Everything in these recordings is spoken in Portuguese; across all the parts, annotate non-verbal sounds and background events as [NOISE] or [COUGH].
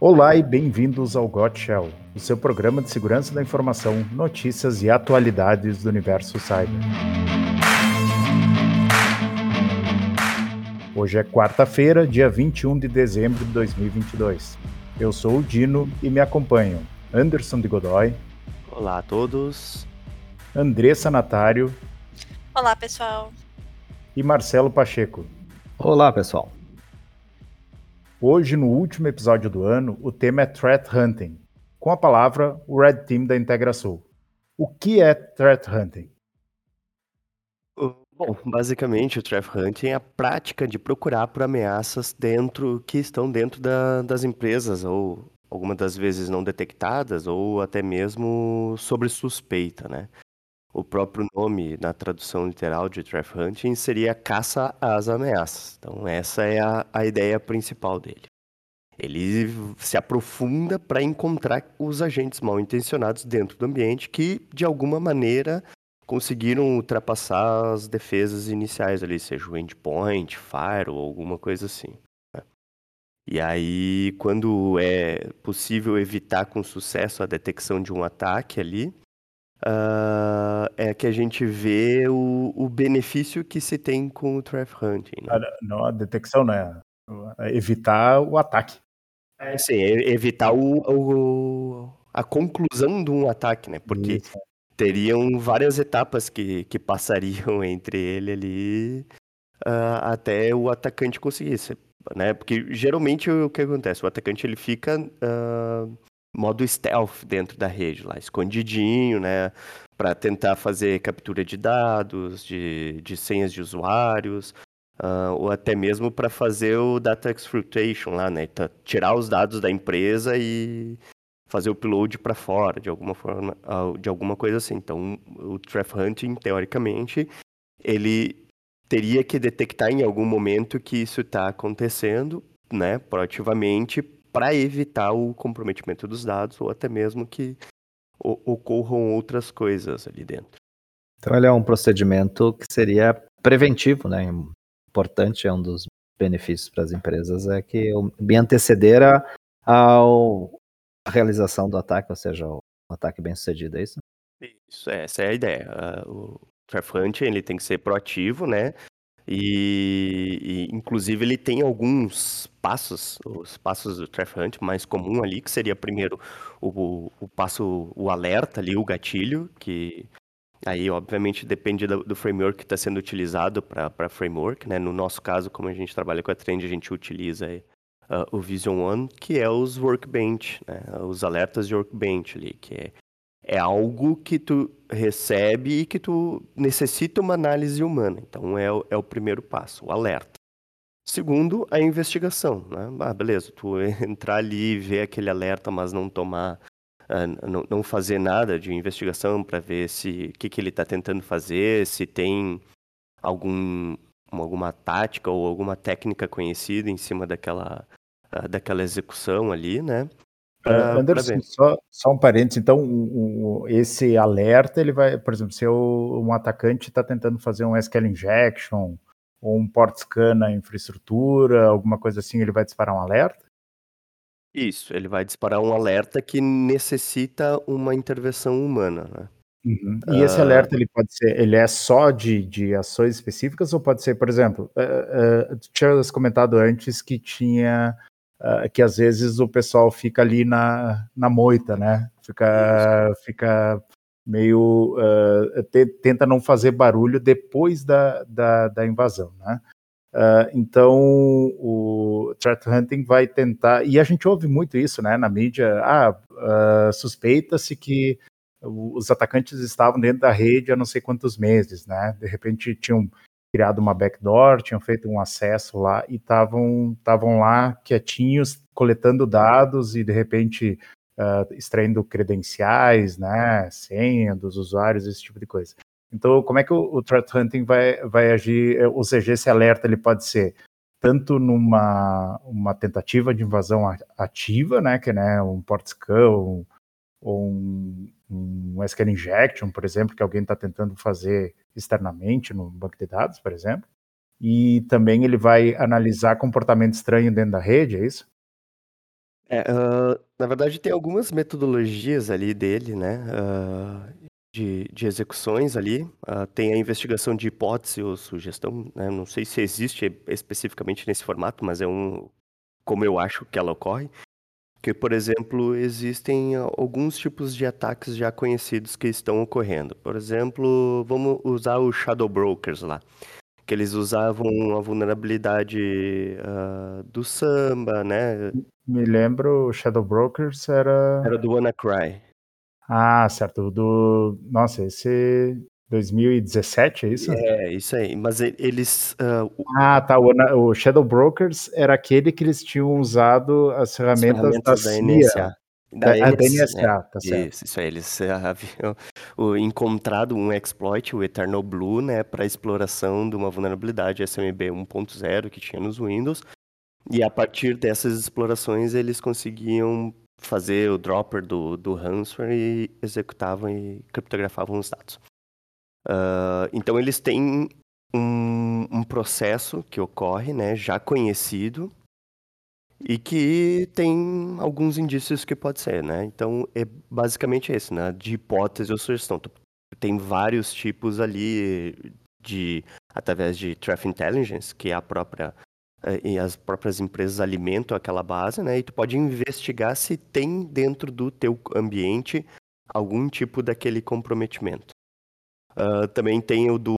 Olá e bem-vindos ao Got Shell, o seu programa de segurança da informação, notícias e atualidades do universo cyber. Hoje é quarta-feira, dia 21 de dezembro de 2022. Eu sou o Dino e me acompanham Anderson de Godoy. Olá a todos. Andressa Natário. Olá, pessoal. E Marcelo Pacheco. Olá, pessoal. Hoje, no último episódio do ano, o tema é Threat Hunting, com a palavra o Red Team da IntegraSoul. O que é Threat Hunting? Bom, basicamente o Threat Hunting é a prática de procurar por ameaças dentro que estão dentro da, das empresas ou algumas das vezes não detectadas ou até mesmo sobre suspeita, né? O próprio nome na tradução literal de Threat Hunting seria caça às ameaças. Então essa é a, a ideia principal dele. Ele se aprofunda para encontrar os agentes mal intencionados dentro do ambiente que, de alguma maneira, conseguiram ultrapassar as defesas iniciais ali, seja o endpoint, fire ou alguma coisa assim. Né? E aí, quando é possível evitar com sucesso a detecção de um ataque ali, uh, é que a gente vê o, o benefício que se tem com o Threat Hunting. Né? Não, a detecção, né? Evitar o ataque. É, sim, evitar o, o, a conclusão de um ataque, né? Porque Isso. teriam várias etapas que, que passariam [LAUGHS] entre ele ali uh, até o atacante conseguisse, né? Porque geralmente o que acontece? O atacante ele fica uh, modo stealth dentro da rede lá, escondidinho, né? Para tentar fazer captura de dados, de, de senhas de usuários, uh, ou até mesmo para fazer o data exfiltration lá, né? Tirar os dados da empresa e fazer o upload para fora, de alguma forma, uh, de alguma coisa assim. Então, o threat hunting, teoricamente, ele teria que detectar em algum momento que isso está acontecendo, né, proativamente, para evitar o comprometimento dos dados ou até mesmo que ocorram outras coisas ali dentro. Então ele é um procedimento que seria preventivo, né? Importante, é um dos benefícios para as empresas é que me anteceder a, ao, a realização do ataque, ou seja, o ataque bem sucedido, é isso? Isso, essa é a ideia. O Trafante, ele tem que ser proativo, né? E, e, inclusive ele tem alguns passos, os passos do Trap Hunt mais comum ali, que seria primeiro o, o passo, o alerta ali, o gatilho, que aí obviamente depende do, do framework que está sendo utilizado para framework, né? No nosso caso, como a gente trabalha com a Trend, a gente utiliza uh, o Vision One, que é os workbench, né? Os alertas de workbench ali, que é é algo que tu recebe e que tu necessita uma análise humana. Então é o, é o primeiro passo, o alerta. Segundo, a investigação. Né? Ah, beleza, tu [LAUGHS] entrar ali e ver aquele alerta, mas não tomar, uh, não, não, fazer nada de investigação para ver se o que, que ele está tentando fazer, se tem algum, alguma tática ou alguma técnica conhecida em cima daquela, uh, daquela execução ali, né? Uh, Anderson, só, só, um parênteses, então um, um, esse alerta, ele vai, por exemplo, se eu, um atacante está tentando fazer um SQL injection ou um port scan na infraestrutura, alguma coisa assim, ele vai disparar um alerta? Isso, ele vai disparar um alerta que necessita uma intervenção humana, né? Uhum. E uh... esse alerta ele pode ser, ele é só de, de ações específicas ou pode ser, por exemplo, uh, uh, tinha comentado antes que tinha uh, que às vezes o pessoal fica ali na, na moita, né? Fica, fica meio. Uh, te, tenta não fazer barulho depois da, da, da invasão, né? Uh, então o threat hunting vai tentar e a gente ouve muito isso, né, na mídia. Ah, suspeita-se que os atacantes estavam dentro da rede há não sei quantos meses, né? De repente tinham criado uma backdoor, tinham feito um acesso lá e estavam lá quietinhos coletando dados e de repente uh, extraindo credenciais, né, senha dos usuários, esse tipo de coisa. Então, como é que o, o threat hunting vai, vai agir? Ou seja, esse alerta ele pode ser tanto numa uma tentativa de invasão ativa, né, que é né, um port scan ou, ou um, um SQL injection, por exemplo, que alguém está tentando fazer externamente no banco de dados, por exemplo. E também ele vai analisar comportamento estranho dentro da rede, é isso? É, uh, na verdade, tem algumas metodologias ali dele, né? Uh, de, de execuções ali. Uh, tem a investigação de hipótese ou sugestão, né? Não sei se existe especificamente nesse formato, mas é um como eu acho que ela ocorre. Que, por exemplo, existem alguns tipos de ataques já conhecidos que estão ocorrendo. Por exemplo, vamos usar os Shadow Brokers lá que eles usavam a vulnerabilidade uh, do samba, né? Me lembro, Shadow Brokers era. Era do WannaCry. Ah, certo. Do. Nossa, esse 2017, é isso? É, isso aí. Mas eles. Uh, ah, tá. O, o, Shadow Brokers era aquele que eles tinham usado as ferramentas, as ferramentas da, da NSA. Da, da, NSA, né? tá certo. Isso, isso aí, eles haviam o, encontrado um exploit, o Eternal Blue, né, para exploração de uma vulnerabilidade SMB 1.0 que tinha nos Windows. E a partir dessas explorações, eles conseguiam fazer o dropper do, do ransomware e executavam e criptografavam os dados. Uh, então, eles têm um, um processo que ocorre, né, já conhecido, e que tem alguns indícios que pode ser, né? Então é basicamente esse, né? De hipótese ou sugestão. Tem vários tipos ali de através de threat intelligence, que é a própria eh, e as próprias empresas alimentam aquela base, né? E tu pode investigar se tem dentro do teu ambiente algum tipo daquele comprometimento. Uh, também tem o do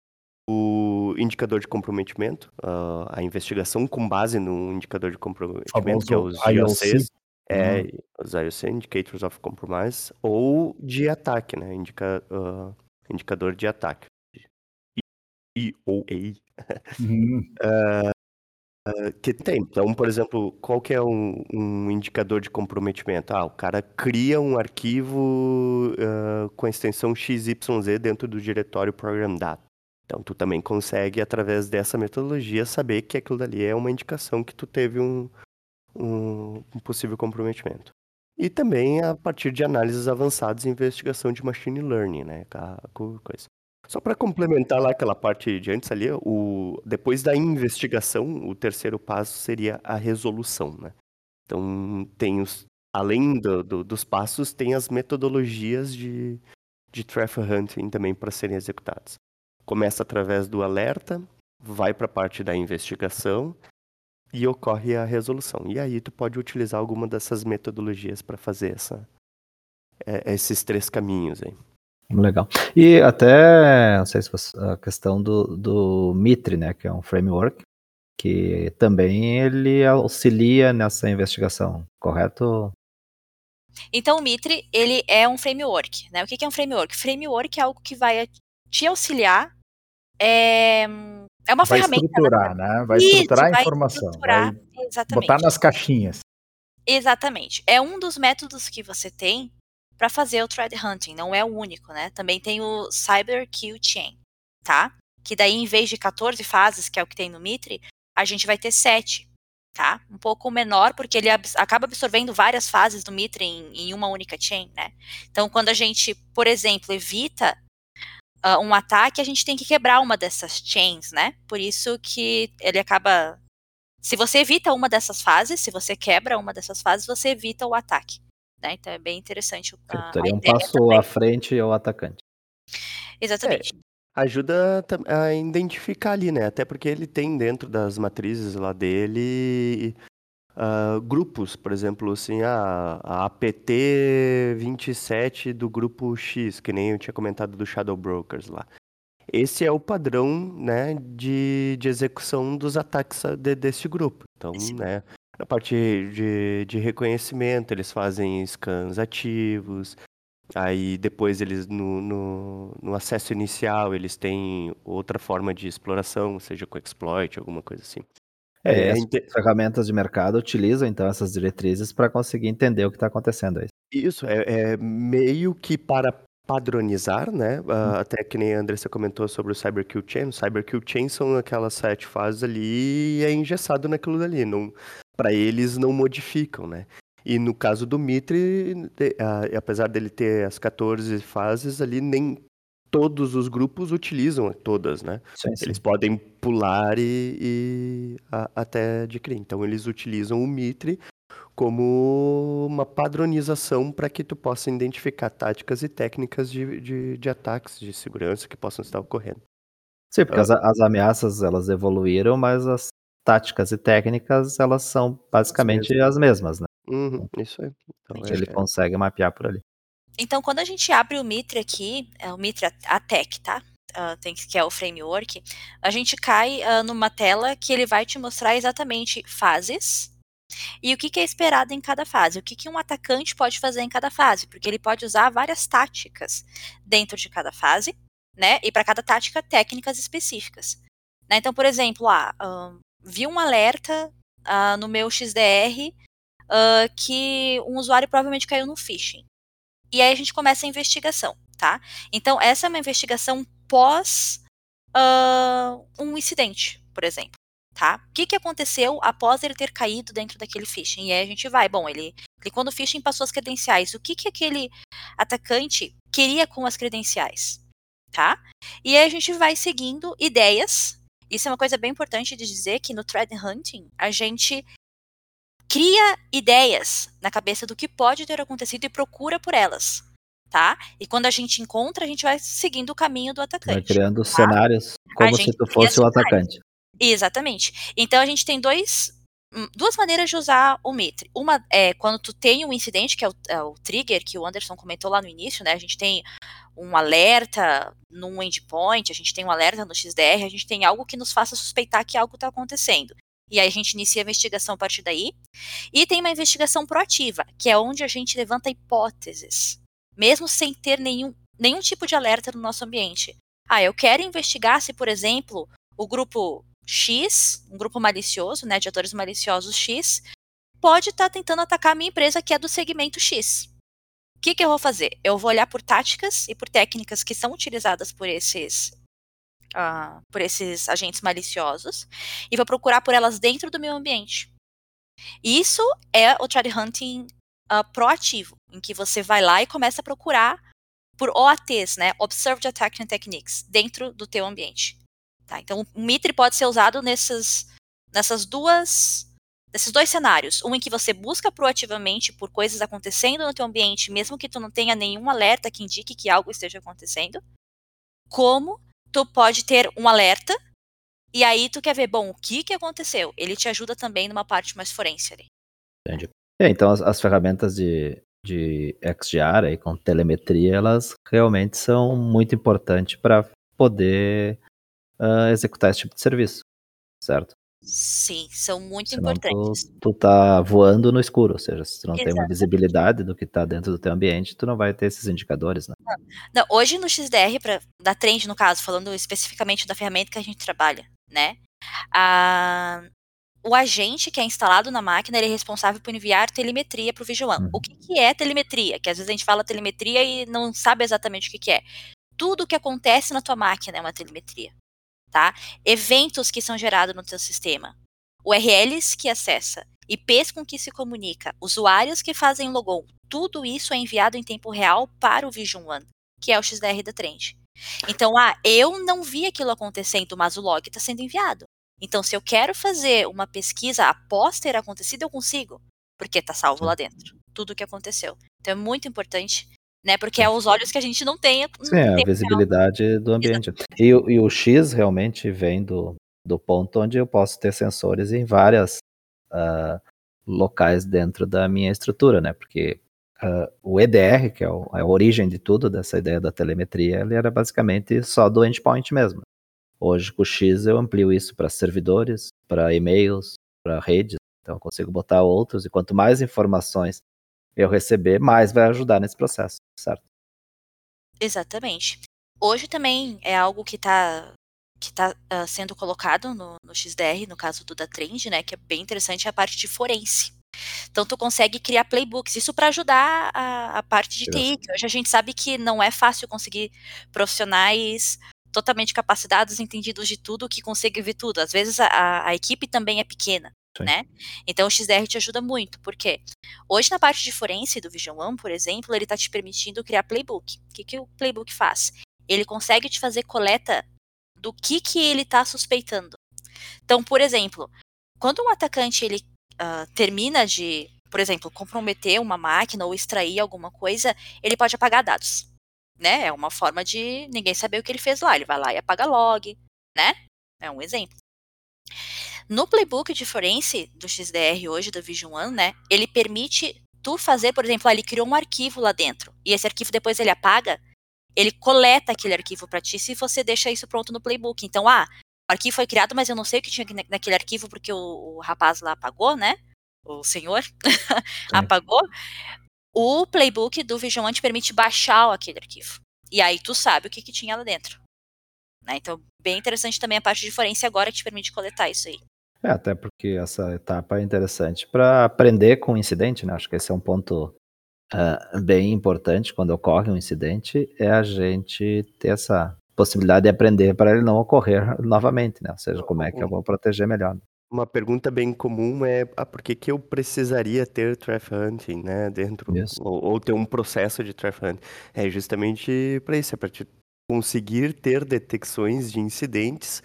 o indicador de comprometimento, uh, a investigação com base no indicador de comprometimento, que é os IOCs, é, uhum. os IOC, Indicators of Compromise, ou de ataque, né, Indica, uh, indicador de ataque, EOA, uhum. [LAUGHS] uh, que tem. Então, por exemplo, qual que é um, um, indicador de comprometimento? Ah, o cara cria um arquivo com a extensão XYZ dentro do diretório Program Data. Então, tu também consegue, através dessa metodologia, saber que aquilo dali é uma indicação que tu teve um, um, um possível comprometimento. E também a partir de análises avançadas e investigação de machine learning, né? Coisa. Só para complementar lá aquela parte de antes ali, o, depois da investigação, o terceiro passo seria a resolução, né? Então, tem os, além do, do, dos passos, tem as metodologias de, de hunting também para serem executadas. Começa através do alerta, vai para a parte da investigação e ocorre a resolução. E aí tu pode utilizar alguma dessas metodologias para fazer essa, é, esses três caminhos aí. Legal. E até, não sei se você, a questão do, do Mitre, né, que é um framework, que também ele auxilia nessa investigação, correto? Então o Mitre, ele é um framework, né? O que é um framework? Framework é algo que vai te auxiliar é, é uma vai ferramenta. Estruturar, né? Vai Isso, estruturar a informação. Estruturar, vai exatamente. botar nas caixinhas. Exatamente. É um dos métodos que você tem para fazer o thread hunting. Não é o único, né? Também tem o Cyber Kill Chain, tá? Que daí, em vez de 14 fases, que é o que tem no Mitre, a gente vai ter 7, tá? Um pouco menor, porque ele ab acaba absorvendo várias fases do Mitre em, em, uma única chain, né? Então, quando a gente, por exemplo, evita uh, um ataque, a gente tem que quebrar uma dessas chains, né? Por isso que ele acaba. Se você evita uma dessas fases, se você quebra uma dessas fases, você evita o ataque. Né? Então é bem interessante. Uh, Teria um passo também. à frente ao atacante. Exatamente. É, ajuda a identificar ali, né? Até porque ele tem dentro das matrizes lá dele uh, grupos, por exemplo, assim, a, a APT 27 do grupo X, que nem eu tinha comentado do Shadow Brokers lá. Esse é o padrão, né, de, de execução dos ataques de, desse grupo. Então, né, a parte de, de reconhecimento, eles fazem scans ativos, Aí depois eles no, no, no, acesso inicial eles têm outra forma de exploração, seja com exploit, alguma coisa assim. É, é, as ferramentas de mercado utilizam então essas diretrizes para conseguir entender o que está acontecendo aí. Isso, é, é, meio que para padronizar, né? Uh, até que nem a Andressa comentou sobre o Cyber Kill Chain. O Cyber Kill Chain são aquelas sete fases ali e é engessado naquilo dali. Não, para eles não modificam, né? E no caso do Mitre, de, uh, apesar dele ter as 14 fases ali, nem todos os grupos utilizam todas, né? Sim, sim. Eles podem pular e, e a, até adquirir. Então eles utilizam o Mitre como uma padronização para que tu possa identificar táticas e técnicas de, de, de ataques de segurança que possam estar ocorrendo. Sim, porque as, as ameaças elas evoluíram, mas as táticas e técnicas elas são basicamente as mesmas, né? Uhum, isso aí. Então, Ele é, consegue mapear por ali. Então, quando a gente abre o Mitre aqui, é o Mitre Attack, tá? Ah, tem que que é o framework, a gente cai ah, numa tela que ele vai te mostrar exatamente fases e o que, que é esperado em cada fase, o que, que um atacante pode fazer em cada fase, porque ele pode usar várias táticas dentro de cada fase, né? E para cada tática, técnicas específicas. né? Então, por exemplo, ah, vi um alerta ah, no meu XDR ah, que um usuário provavelmente caiu no phishing. E aí a gente começa a investigação, tá? Então, essa é uma investigação pós ah, um incidente, por exemplo, tá? O que, que aconteceu após ele ter caído dentro daquele phishing? E aí a gente vai, bom, ele clicou no phishing, passou as credenciais. O que, que aquele atacante queria com as credenciais, tá? E aí a gente vai seguindo ideias. Isso é uma coisa bem importante de dizer que no thread hunting a gente cria ideias na cabeça do que pode ter acontecido e procura por elas, tá? E quando a gente encontra, a gente vai seguindo o caminho do Vai atacante. criando cenários como se tu fosse o cenários. atacante. Exatamente. Então a gente tem dois, hum, duas maneiras de usar o Mitre. Uma é quando tu tem um incidente, que é o, é o trigger, que o Anderson comentou lá no início, né? A gente tem um alerta num endpoint, a gente tem um alerta no XDR, a gente tem algo que nos faça suspeitar que algo está acontecendo. E aí a gente inicia a investigação a partir daí. E tem uma investigação proativa, que é onde a gente levanta hipóteses, mesmo sem ter nenhum, nenhum tipo de alerta no nosso ambiente. Ah, eu quero investigar se, por exemplo, o grupo X, um grupo malicioso, né, de atores maliciosos X, pode estar tentando atacar a minha empresa que é do segmento X. O que, que eu vou fazer? Eu vou olhar por táticas e por técnicas que são utilizadas por esses, ah, por esses agentes maliciosos e vou procurar por elas dentro do meu ambiente. Isso é o threat hunting ah, proativo, em que você vai lá e começa a procurar por OATs, né, Observed Attacking Techniques, dentro do teu ambiente. Tá? Então, o Mitre pode ser usado nessas, nessas duas, nesses dois cenários. Um em que você busca proativamente por coisas acontecendo no teu ambiente, mesmo que tu não tenha nenhum alerta que indique que algo esteja acontecendo. Como tu pode ter um alerta e aí tu quer ver, bom, o que que aconteceu? Ele te ajuda também numa parte mais forense ali. Entendi. É, então as, as ferramentas de, de XDR aí, com telemetria, elas realmente são muito importantes para poder ah, executar esse tipo de serviço, certo? Sim, são muito Senão importantes. tu, tu tá voando no escuro, ou seja, se tu não tem uma visibilidade do que tá dentro do teu ambiente, tu não vai ter esses indicadores, né? Não, hoje no XDR, pra, da Trend, no caso, falando especificamente da ferramenta que a gente trabalha, né? a- o agente que é instalado na máquina é responsável por enviar telemetria para o Vigilant. Uhum. O que, que é telemetria? Que às vezes a gente fala telemetria e não sabe exatamente o que, que é. Tudo que acontece na tua máquina é uma telemetria. Tá? Eventos que são gerados no teu sistema. URLs que acessa. IPs com que se comunica. Usuários que fazem logon. Tudo isso é enviado em tempo real para o Vision One, que é o XDR da Trend. Então, ah, eu não vi aquilo acontecendo, mas o log está sendo enviado. Então, se eu quero fazer uma pesquisa após ter acontecido, eu consigo, porque está salvo lá dentro, tudo o que aconteceu. Então, é muito importante, né? Porque é os olhos que a gente não tem. Sim, é a visibilidade do ambiente. E, o- e o X realmente vem do, do ponto onde eu posso ter sensores em várias ah, locais dentro da minha estrutura, né? Porque ah, o EDR, que é, o- é a origem de tudo dessa ideia da telemetria, ele era basicamente só do endpoint mesmo. Hoje, com o X, eu amplio isso para servidores, para e-mails, para redes. Então, eu consigo botar outros, e quanto mais informações eu receber, mais vai ajudar nesse processo, certo? Exatamente. Hoje também é algo que está que tá, ah, sendo colocado no, no XDR, no caso do da Trend, né? Que é bem interessante, é a parte de forense. Então, tu consegue criar playbooks, isso para ajudar a, a parte de TI, que hoje a gente sabe que não é fácil conseguir profissionais totalmente capacitados, entendidos de tudo, que conseguem ver tudo. Às vezes a, a equipe também é pequena, Né? Então o XDR te ajuda muito, porque hoje na parte de forense do Vision One, por exemplo, ele está te permitindo criar playbook. O que, que o playbook faz? Ele consegue te fazer coleta do que, que ele está suspeitando. Então, por exemplo, quando um atacante ele ah, termina de por exemplo, comprometer uma máquina ou extrair alguma coisa, ele pode apagar dados. Né? É uma forma de ninguém saber o que ele fez lá. Ele vai lá e apaga log, né? É um exemplo. No playbook de forense do XDR hoje, do Vision One, né? Ele permite tu fazer, por exemplo, ele criou um arquivo lá dentro. E esse arquivo depois ele apaga, ele coleta aquele arquivo para ti se você deixa isso pronto no playbook. Então, ah, o arquivo foi criado, mas eu não sei o que tinha naquele arquivo porque o, o rapaz lá apagou, né? O senhor [LAUGHS] apagou. O playbook do Vision One te permite baixar aquele arquivo. E aí tu sabe o que, que tinha lá dentro. Né? Então, bem interessante também a parte de forense agora que te permite coletar isso aí. É, até porque essa etapa é interessante para aprender com o incidente, né? Acho que esse é um ponto uh, bem importante quando ocorre um incidente, é a gente ter essa possibilidade de aprender para ele não ocorrer novamente, né? Ou seja, como é que eu vou proteger melhor. Uma pergunta bem comum é ah, por que, que eu precisaria ter trap hunting, né, dentro, ou, ou, ter um processo de trap hunting? É justamente para isso, é para conseguir ter detecções de incidentes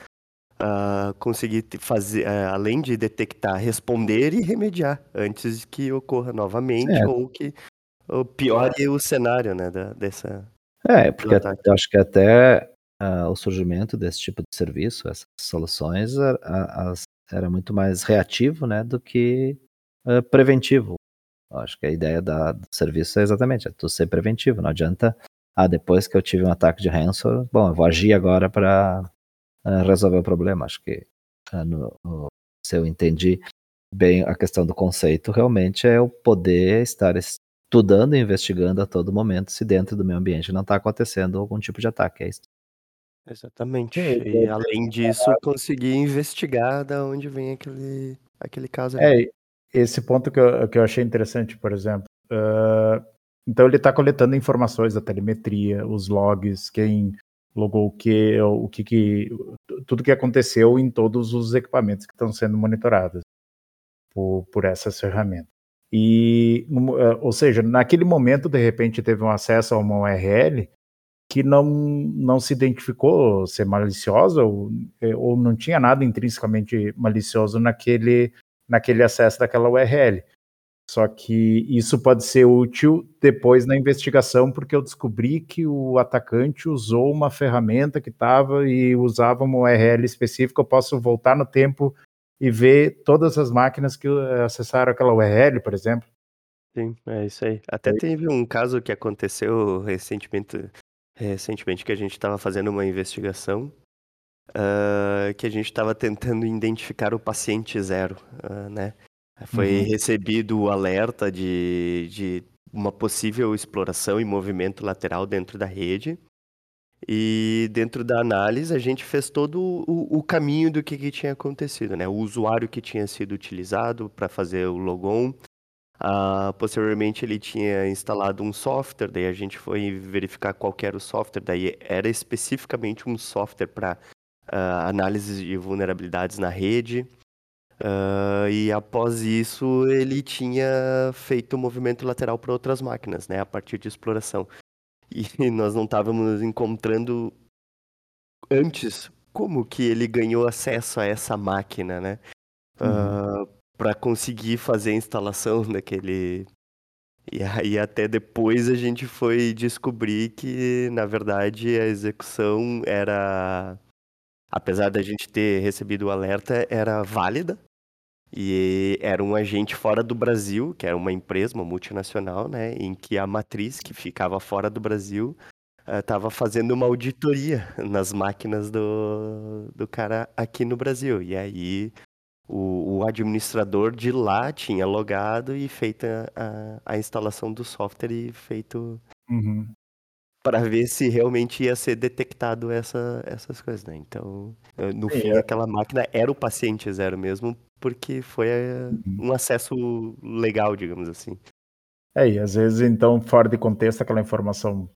uh, conseguir fazer, uh, além de detectar, responder e remediar antes que ocorra novamente é. ou que ou piore o cenário, né, da, dessa. É, porque eu acho que até uh, o surgimento desse tipo de serviço, essas soluções, era muito mais reativo, né, do que preventivo. Eu acho que a ideia da, do serviço é exatamente, é tu ser preventivo. Não adianta, ah, depois que eu tive um ataque de ransomware, bom, eu vou agir agora para resolver o problema. Acho que no, no, se eu entendi bem a questão do conceito, realmente é o poder estar estudando e investigando a todo momento se dentro do meu ambiente não está acontecendo algum tipo de ataque. É isso. Exatamente. E além disso, conseguir investigar da onde vem aquele, aquele caso. É, esse ponto que eu, que eu achei interessante, por exemplo. Uh, então ele está coletando informações da telemetria, os logs, quem logou o que, o que, que tudo que aconteceu em todos os equipamentos que estão sendo monitorados por, por essas ferramentas. E, eh, ou seja, naquele momento, de repente, teve um acesso a uma URL que não, não se identificou ser maliciosa ou, eh, ou não tinha nada intrinsecamente malicioso naquele, naquele acesso daquela URL. Só que isso pode ser útil depois na investigação, porque eu descobri que o atacante usou uma ferramenta que estava e usava uma URL específica. Eu posso voltar no tempo e ver todas as máquinas que acessaram aquela URL, por exemplo. Sim, é isso aí. Até teve um caso que aconteceu recentemente, recentemente que a gente estava fazendo uma investigação, uh, que a gente estava tentando identificar o paciente zero, uh, né? Foi uhum. recebido o alerta de, de uma possível exploração e movimento lateral dentro da rede. E dentro da análise, a gente fez todo o, o caminho do que, que, tinha acontecido, né? O usuário que tinha sido utilizado para fazer o logon. Uh, posteriormente, ele tinha instalado um software, daí a gente foi verificar qual era o software, daí era especificamente um software para ah, análise de vulnerabilidades na rede. Uh, e após isso, ele tinha feito movimento lateral para outras máquinas, né, a partir de exploração. E [LAUGHS] nós não estávamos encontrando antes como que ele ganhou acesso a essa máquina, né, uhum. uh, para conseguir fazer a instalação [LAUGHS] daquele. E aí até depois a gente foi descobrir que, na verdade, a execução era apesar da gente ter recebido o alerta, era válida. E era um agente fora do Brasil, que era uma empresa, uma multinacional, né? Em que a matriz, que ficava fora do Brasil, estava uh, fazendo uma auditoria [LAUGHS] nas máquinas do, do cara aqui no Brasil. E aí o, o administrador de lá tinha logado e feito a, a instalação do software e feito uhum para ver se realmente ia ser detectado essa, essas coisas, né? Então, no fim, é. aquela máquina era o paciente zero mesmo, porque foi eh, uhum. um acesso legal, digamos assim. É, e às vezes, então, fora de contexto, aquela informação,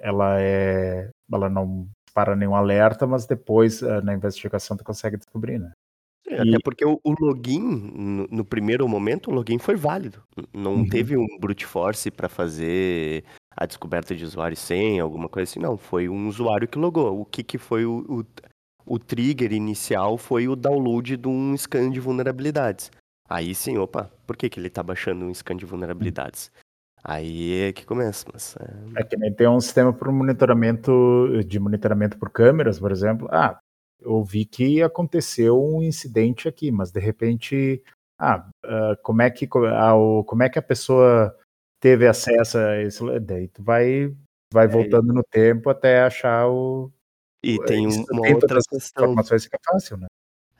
ela é, ela não para nenhum alerta, mas depois, eh, na investigação, tu consegue descobrir, né? É, e... Até porque o, o login, no, no, primeiro momento, o login foi válido. Não uhum. teve um brute force para fazer a descoberta de usuário sem, alguma coisa assim. Não, foi um usuário que logou. O que, que foi o, o, o trigger inicial foi o download de um scan de vulnerabilidades. Aí sim, opa, por que, que ele tá baixando um scan de vulnerabilidades? Aí é que começa, mas. É... é que nem tem um sistema para monitoramento de monitoramento por câmeras, por exemplo. Ah, eu vi que aconteceu um incidente aqui, mas de repente, ah, uh, como é que ah, como é que a pessoa teve acesso a isso? Daí tu vai vai é, voltando no tempo até achar o e tem uma outra questão. Informações fica fácil, né?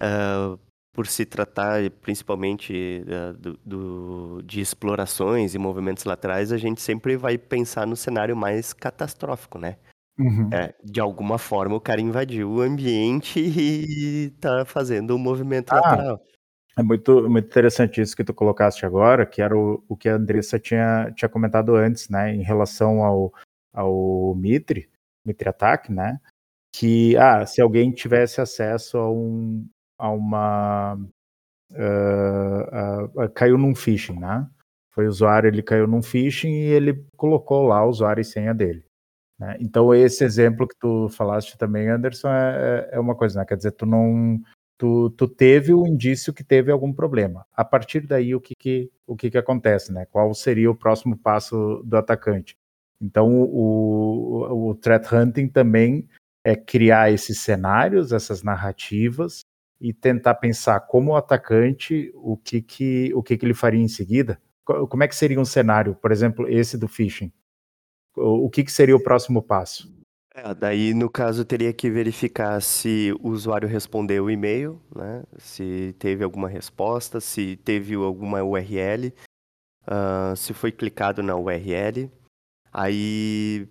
Uh, por se tratar principalmente uh, do, do, de explorações e movimentos laterais, a gente sempre vai pensar no cenário mais catastrófico, né? Uhum. É, de alguma forma o cara invadiu o ambiente [LAUGHS] e tá fazendo um movimento ah, lateral. É muito, muito interessante isso que tu colocaste agora, que era o, o que a Andressa tinha, tinha comentado antes, né, em relação ao, ao Mitre, Mitre Attack, né, que ah, se alguém tivesse acesso a, um, a uma. Uh, uh, uh, caiu num phishing, né? Foi usuário, ele caiu num phishing e ele colocou lá o usuário e senha dele. Né? Então, esse exemplo que tu falaste também, Anderson, é, é, é uma coisa, né? Quer dizer, tu não. Tu, tu teve o indício que teve algum problema. A partir daí, o que, que, o que, que acontece, né? Qual seria o próximo passo do atacante? Então, o, o, o threat hunting também é criar esses cenários, essas narrativas e tentar pensar como atacante o que que o que que ele faria em seguida. Como é que seria um cenário, por exemplo, esse do phishing? O que que seria o próximo passo? É, daí, no caso, teria que verificar se o usuário respondeu o e-mail, né? se teve alguma resposta, se teve alguma URL, uh, se foi clicado na URL. Aí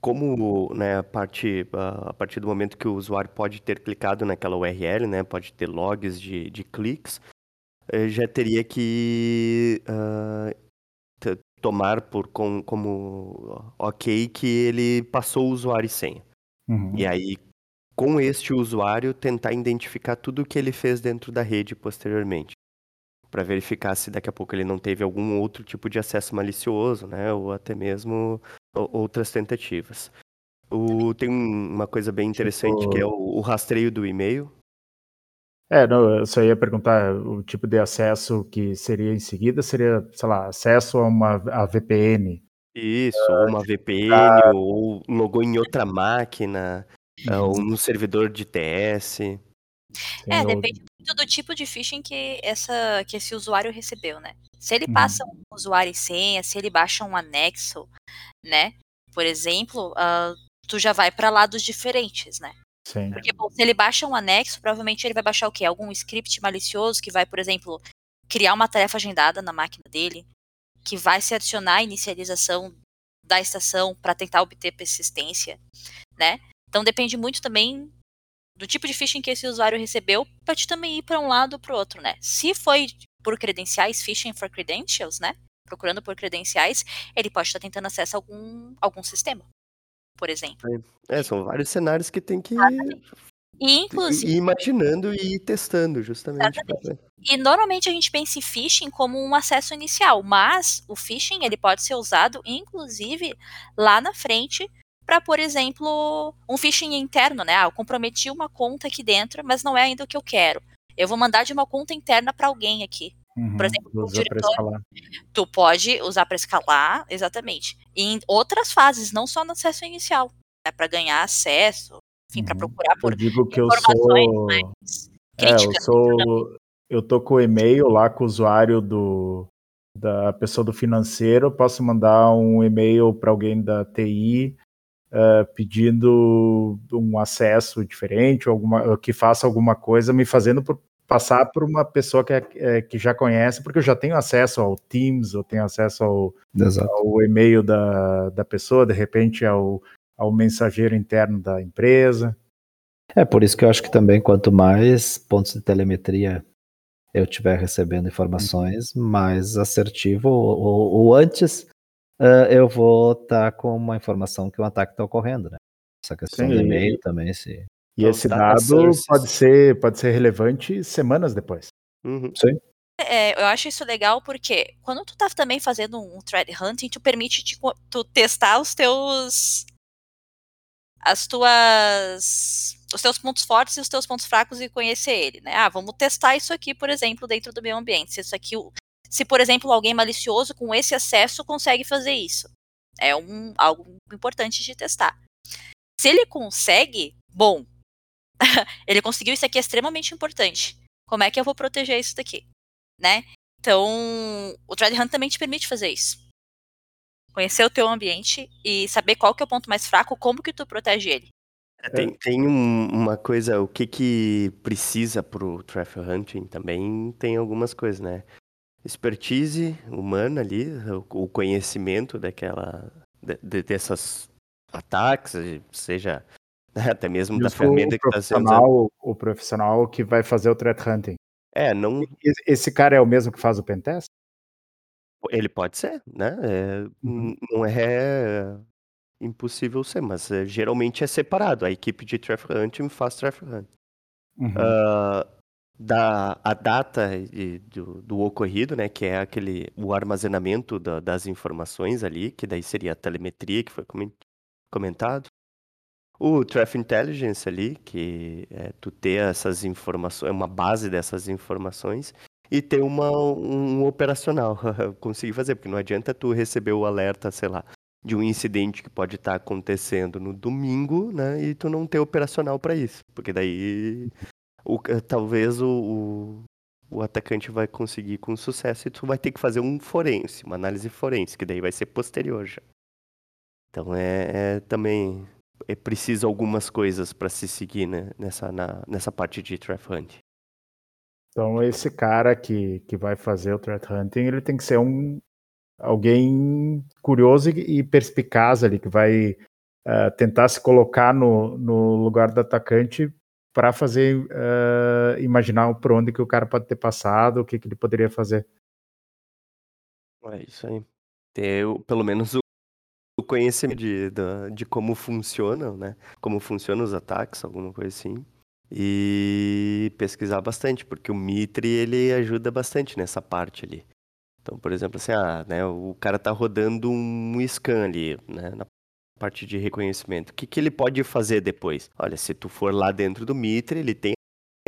como né, a, partir, a partir do momento que o usuário pode ter clicado naquela URL, né, pode ter logs de, de cliques, eh, já teria que uh, tomar por com, como ok que ele passou o usuário e senha. Uhum. E aí, com este usuário, tentar identificar tudo o que ele fez dentro da rede posteriormente. Para verificar se daqui a pouco ele não teve algum outro tipo de acesso malicioso, né? Ou até mesmo outras tentativas. O, tem uma coisa bem interessante tipo... que é o, o rastreio do e-mail. É, não, eu só ia perguntar o tipo de acesso que seria em seguida, seria, sei lá, acesso a uma a VPN. Isso, uh, uma VPN, ah, ou logou em outra máquina, uh, ou no servidor de TS. É, depende muito do tipo de phishing que, essa, que esse usuário recebeu, né? Se ele passa uhum. um usuário e senha, se ele baixa um anexo, né? Por exemplo, uh, tu já vai para lados diferentes, né? Sim. Porque bom, se ele baixa um anexo, provavelmente ele vai baixar o quê? Algum script malicioso que vai, por exemplo, criar uma tarefa agendada na máquina dele, que vai se adicionar a inicialização da estação para tentar obter persistência, né? Então depende muito também do tipo de phishing que esse usuário recebeu, pode também ir para um lado ou para o outro, né? Se foi por credenciais, phishing for credentials, né? Procurando por credenciais, ele pode estar tentando acesso a algum, algum sistema, por exemplo. É, são vários cenários que tem que e, inclusive, ir imaginando e testando, justamente. E normalmente a gente pensa em phishing como um acesso inicial, mas o phishing ele pode ser usado, inclusive, lá na frente para, por exemplo, um phishing interno, né? Ah, eu comprometi uma conta aqui dentro, mas não é ainda o que eu quero. Eu vou mandar de uma conta interna para alguém aqui. Uhum, por exemplo, um diretor, tu pode usar para escalar, exatamente. em outras fases, não só no acesso inicial, né, para ganhar acesso, enfim, uhum. para procurar por eu digo que informações eu sou... mais críticas. É, eu sou eu tô com o e-mail lá com o usuário do da pessoa do financeiro, posso mandar um e-mail para alguém da TI uh, pedindo um acesso diferente, ou alguma, que faça alguma coisa, me fazendo por, passar por uma pessoa que, é, é, que já conhece, porque eu já tenho acesso ao Teams, eu tenho acesso ao, ao e-mail da, da pessoa, de repente ao, ao mensageiro interno da empresa. É por isso que eu acho que também quanto mais pontos de telemetria eu estiver recebendo informações, mais assertivo ou, ou antes uh, eu vou estar tá com uma informação que o ataque está ocorrendo, né? Essa questão Sim, do e-mail também, se... E esse dado pode ser, pode ser relevante semanas depois. Uhum. Sim. É, eu acho isso legal porque quando tu tá também fazendo um thread hunting, tu permite te, tu testar os teus as tuas os teus pontos fortes e os teus pontos fracos e conhecer ele, né? Ah, vamos testar isso aqui, por exemplo, dentro do meu ambiente. Se isso aqui, se por exemplo, alguém malicioso com esse acesso consegue fazer isso. É um algo importante de testar. Se ele consegue, bom, [LAUGHS] ele conseguiu isso aqui é extremamente importante. Como é que eu vou proteger isso daqui, né? Então, o Thread Hunt também te permite fazer isso. Conhecer o teu ambiente e saber qual que é o ponto mais fraco, como que tu protege ele. É, tem, tem um, uma coisa, o que que precisa pro Traffic Hunting também tem algumas coisas, né? Expertise humana ali, o, o conhecimento daquela, de, de, dessas ataques, seja até mesmo da ferramenta que está sendo o profissional que vai fazer o threat hunting. É, não, Esse- cara é o mesmo que faz o pentest? ele pode ser, né? É, Uhum. Não é impossível ser, mas é, geralmente é separado. A equipe de Traffic Hunting faz Traffic Hunting. Uhum. Ah, da a data e do, do ocorrido, né, que é aquele o armazenamento da- das informações ali, que daí seria a telemetria que foi comen- comentado. O Traffic Intelligence ali, que é tu ter essas informações, uma base dessas informações e ter uma, um operacional, [LAUGHS] conseguir fazer, porque não adianta tu receber o alerta, sei lá, de um incidente que pode estar acontecendo no domingo, né, e tu não ter operacional para isso, porque daí o, talvez o, o, o atacante vai conseguir com sucesso e tu vai ter que fazer um forense, uma análise forense, que daí vai ser posterior já. Então é, é também é preciso algumas coisas para se seguir né, nessa, na- nessa parte de Trap Hunt. Então esse cara que, que vai fazer o threat hunting, ele tem que ser um alguém curioso e, perspicaz ali, que vai eh, tentar se colocar no, no lugar do atacante para fazer eh, imaginar por onde que o cara pode ter passado, o que, que ele poderia fazer. É isso aí. Ter pelo menos o conhecimento de, da- de como funcionam, né? Como funcionam os ataques, alguma coisa assim. E pesquisar bastante, porque o Mitre ele ajuda bastante nessa parte ali. Então, por exemplo, assim, ah, né, o cara tá rodando um scan ali, né, na parte de reconhecimento. O que, que ele pode fazer depois? Olha, se tu for lá dentro do Mitre, ele tem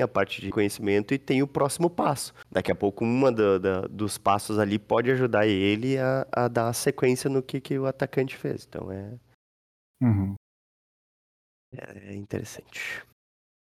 a parte de conhecimento e tem o próximo passo. Daqui a pouco, uma da- da- dos passos ali pode ajudar ele a, a dar sequência no que, que o atacante fez. Então, é, Uhum. é interessante.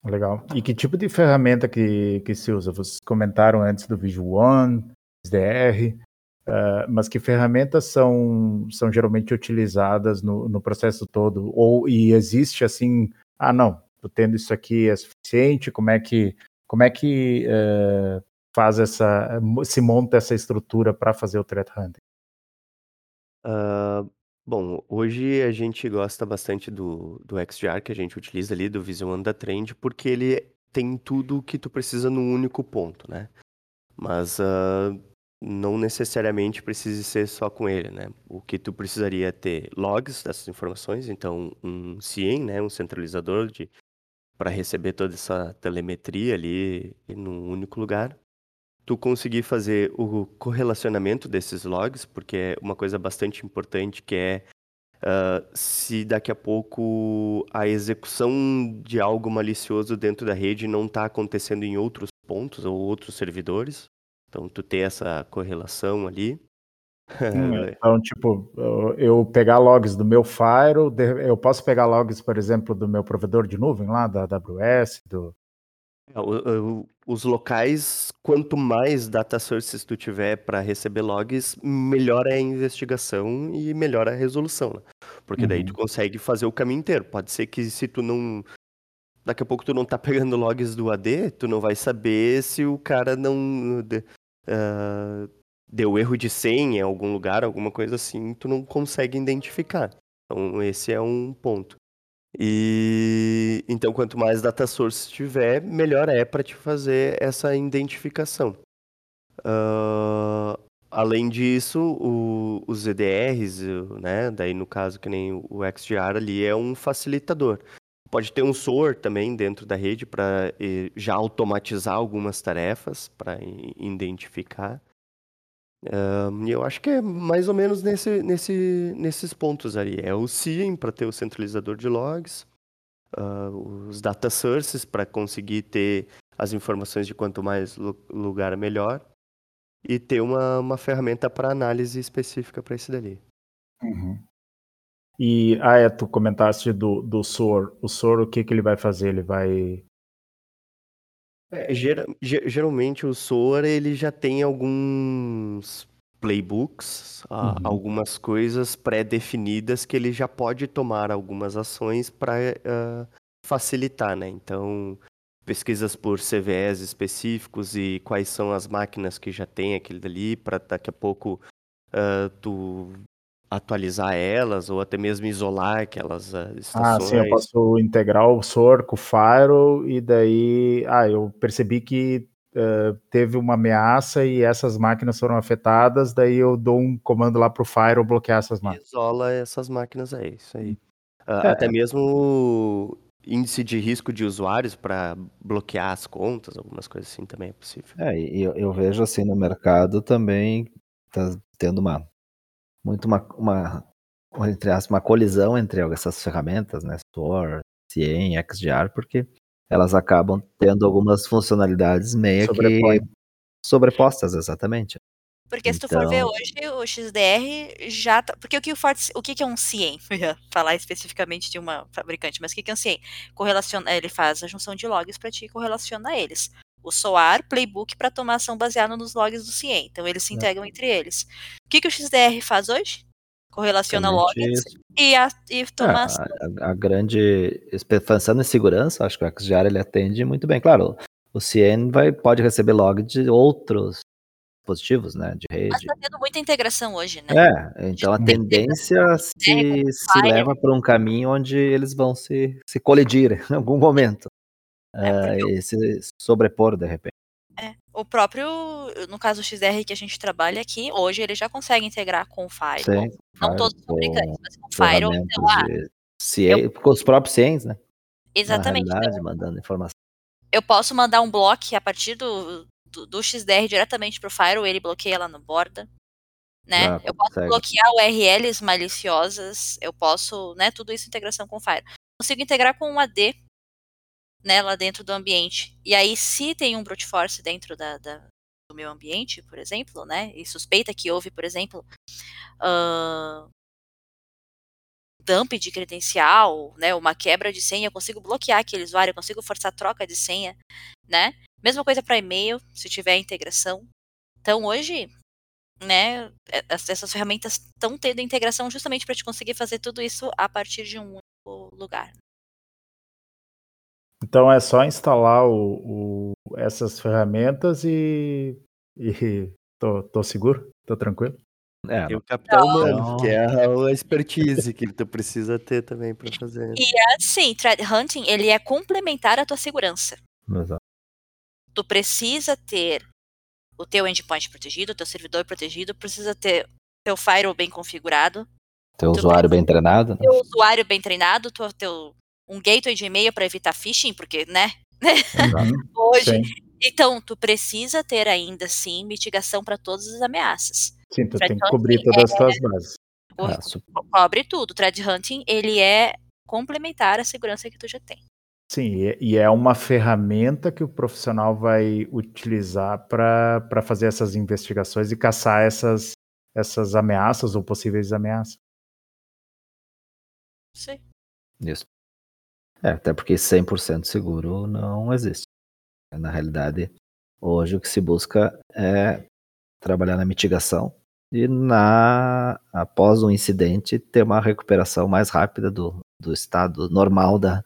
Legal. E que tipo de ferramenta que, que se usa? Vocês comentaram antes do Visual One, SDR, eh, mas que ferramentas são, são geralmente utilizadas no, no processo todo? Ou e existe assim, ah não, tendo isso aqui é suficiente? Como é que como é que eh, faz essa se monta essa estrutura para fazer o threat hunting? Ah, bom, hoje a gente gosta bastante do, do XDR que a gente utiliza ali, do Vision da Trend, porque ele tem tudo o que tu precisa num único ponto, né? Mas ah, não necessariamente precisa ser só com ele, né? O que tu precisaria é ter logs dessas informações, então um CIEM, né? Um centralizador de para receber toda essa telemetria ali num único lugar tu conseguir fazer o correlacionamento desses logs, porque é uma coisa bastante importante que é ah, se daqui a pouco a execução de algo malicioso dentro da rede não está acontecendo em outros pontos ou outros servidores. Então tu ter essa correlação ali. Hum, Então, tipo, eu- pegar logs do meu Fire, eu posso pegar logs, por exemplo, do meu provedor de nuvem lá, da AWS, do, É, Os locais, quanto mais data sources tu tiver para receber logs, melhor é a investigação e melhor a resolução, né? Porque daí tu Uhum. consegue fazer o caminho inteiro. Pode ser que se tu não. Daqui a pouco tu não tá pegando logs do AD, tu não vai saber se o cara não ah, deu erro de senha em algum lugar, alguma coisa assim, tu não consegue identificar. Então esse é um ponto. E então, quanto mais data source tiver, melhor é para te fazer essa identificação. Ah, além disso, o- os EDRs, né? Daí no caso que nem o XDR ali é um facilitador. Pode ter um SOAR também dentro da rede para já automatizar algumas tarefas para identificar. E eu acho que é mais ou menos nesse, nesse, nesses pontos ali. É o SIEM para ter o centralizador de logs. uh, os data sources para conseguir ter as informações de quanto mais lugar melhor e ter uma, uma ferramenta para análise específica para esse dali. Uhum. E, ah, é, tu comentaste do, do SOR. O SOR, o que, que ele vai fazer? Ele vai. É, geralmente o SOAR ele já tem alguns playbooks, uhum. algumas coisas pré-definidas que ele já pode tomar algumas ações para uh, ah, facilitar, né? Então, pesquisas por CVEs específicos e quais são as máquinas que já tem aquele dali, para daqui a pouco uh, tu atualizar elas ou até mesmo isolar aquelas estações. Ah, sim, eu posso integrar o SOAR com o Firewall e daí, ah, eu percebi que uh, teve uma ameaça e essas máquinas foram afetadas, daí eu dou um comando lá para o Firewall bloquear essas máquinas. Isola essas máquinas aí, isso aí. Uh, é. Até mesmo índice de risco de usuários para bloquear as contas, algumas coisas assim também é possível. É, e eu, eu vejo assim no mercado também tá tendo uma muito uma, uma entre as, uma colisão entre essas ferramentas, né, Store, Cien, XDR, porque elas acabam tendo algumas funcionalidades meio que sobrepostas, exatamente. Porque se tu for ver então hoje, o XDR já tá. Porque o que o Forte. O que, que é um CIEM? [LAUGHS] Eu ia falar especificamente de uma fabricante, mas o que, que é um CIEM? Correlaciona, ele faz a junção de logs para ti e correlaciona eles. O SOAR, playbook para tomar ação baseada nos logs do CIEM. Então eles se é. integram é. entre eles. O que, que o XDR faz hoje? Correlaciona logs e, a, e toma é, ação. A, a, grande. Pensando em segurança, acho que o XDR ele atende muito bem. Claro, o CIEM vai, pode receber log de outros dispositivos, né, de rede. Mas tá tendo muita integração hoje, né? É, então a tendência se, se leva para um caminho onde eles vão se, se colidir [LAUGHS] em algum momento. É, uh, e se sobrepor de repente. É, o próprio, no caso do XR que a gente trabalha aqui, hoje ele já consegue integrar com o Firewall. Sim, Não todos os fabricantes, mas com o ah, eu, com os próprios cientes, né? Exatamente. então, mandando informação. Eu posso mandar um bloco a partir do, do, do XDR diretamente para o Firewall, ele bloqueia lá no borda. Né? Ah, eu posso consegue. bloquear URLs maliciosas, eu posso, né, tudo isso integração com o Firewall. Consigo integrar com um AD, né, lá dentro do ambiente. E aí, se tem um brute force dentro da, da do meu ambiente, por exemplo, né, e suspeita que houve, por exemplo, uh, dump de credencial, né, uma quebra de senha, eu consigo bloquear aquele usuário, eu consigo forçar troca de senha, né? Mesma coisa para e-mail, se tiver integração. Então, hoje, né, é, essas ferramentas estão tendo integração justamente para te conseguir fazer tudo isso a partir de um único lugar. Então é só instalar o, o, essas ferramentas e, e [LAUGHS] tô, tô seguro? Tô tranquilo? É, e o Capitão Humano, que é [LAUGHS] a expertise que tu precisa ter também para fazer. E assim, threat hunting, ele é complementar à tua segurança. Exato tu precisa ter o teu endpoint protegido, o teu servidor protegido, precisa ter teu firewall bem configurado. Teu usuário bem treinado. Né? Teu usuário bem treinado, teu, teu, um gateway de e-mail para evitar phishing, porque, né? [LAUGHS] Hoje. Sim. Então, tu precisa ter ainda, assim, mitigação para todas as ameaças. Sim, tu tem que cobrir todas as tuas bases. O, cobre tudo. O thread hunting, ele é complementar à segurança que tu já tem. Sim, e é uma ferramenta que o profissional vai utilizar para fazer essas investigações e caçar essas, essas ameaças ou possíveis ameaças. Sim. Isso. É, até porque 100% seguro não existe. Na realidade, hoje o que se busca é trabalhar na mitigação e na após um incidente ter uma recuperação mais rápida do, do estado normal da,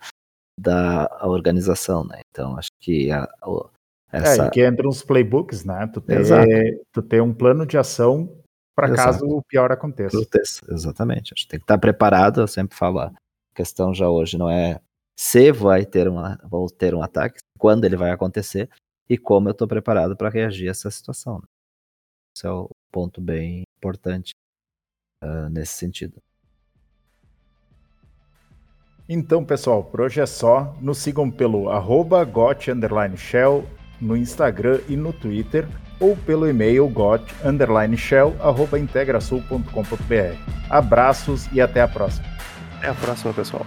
da organização, né? Então acho que a, a, essa... É, que entra uns playbooks, né? Tu ter, tu ter um plano de ação para caso o pior aconteça. aconteça. Exatamente. Acho que tem que estar preparado. Eu sempre falo, a questão já hoje não é se vai ter uma, vou ter um ataque, quando ele vai acontecer e como eu estou preparado para reagir a essa situação. Né? Esse é o ponto bem importante uh, nesse sentido. Então, pessoal, por hoje é só. Nos sigam pelo arroba got_shell no Instagram e no Twitter ou pelo e-mail got_shell@integrasul.com.br. Abraços e até a próxima. Até a próxima, pessoal.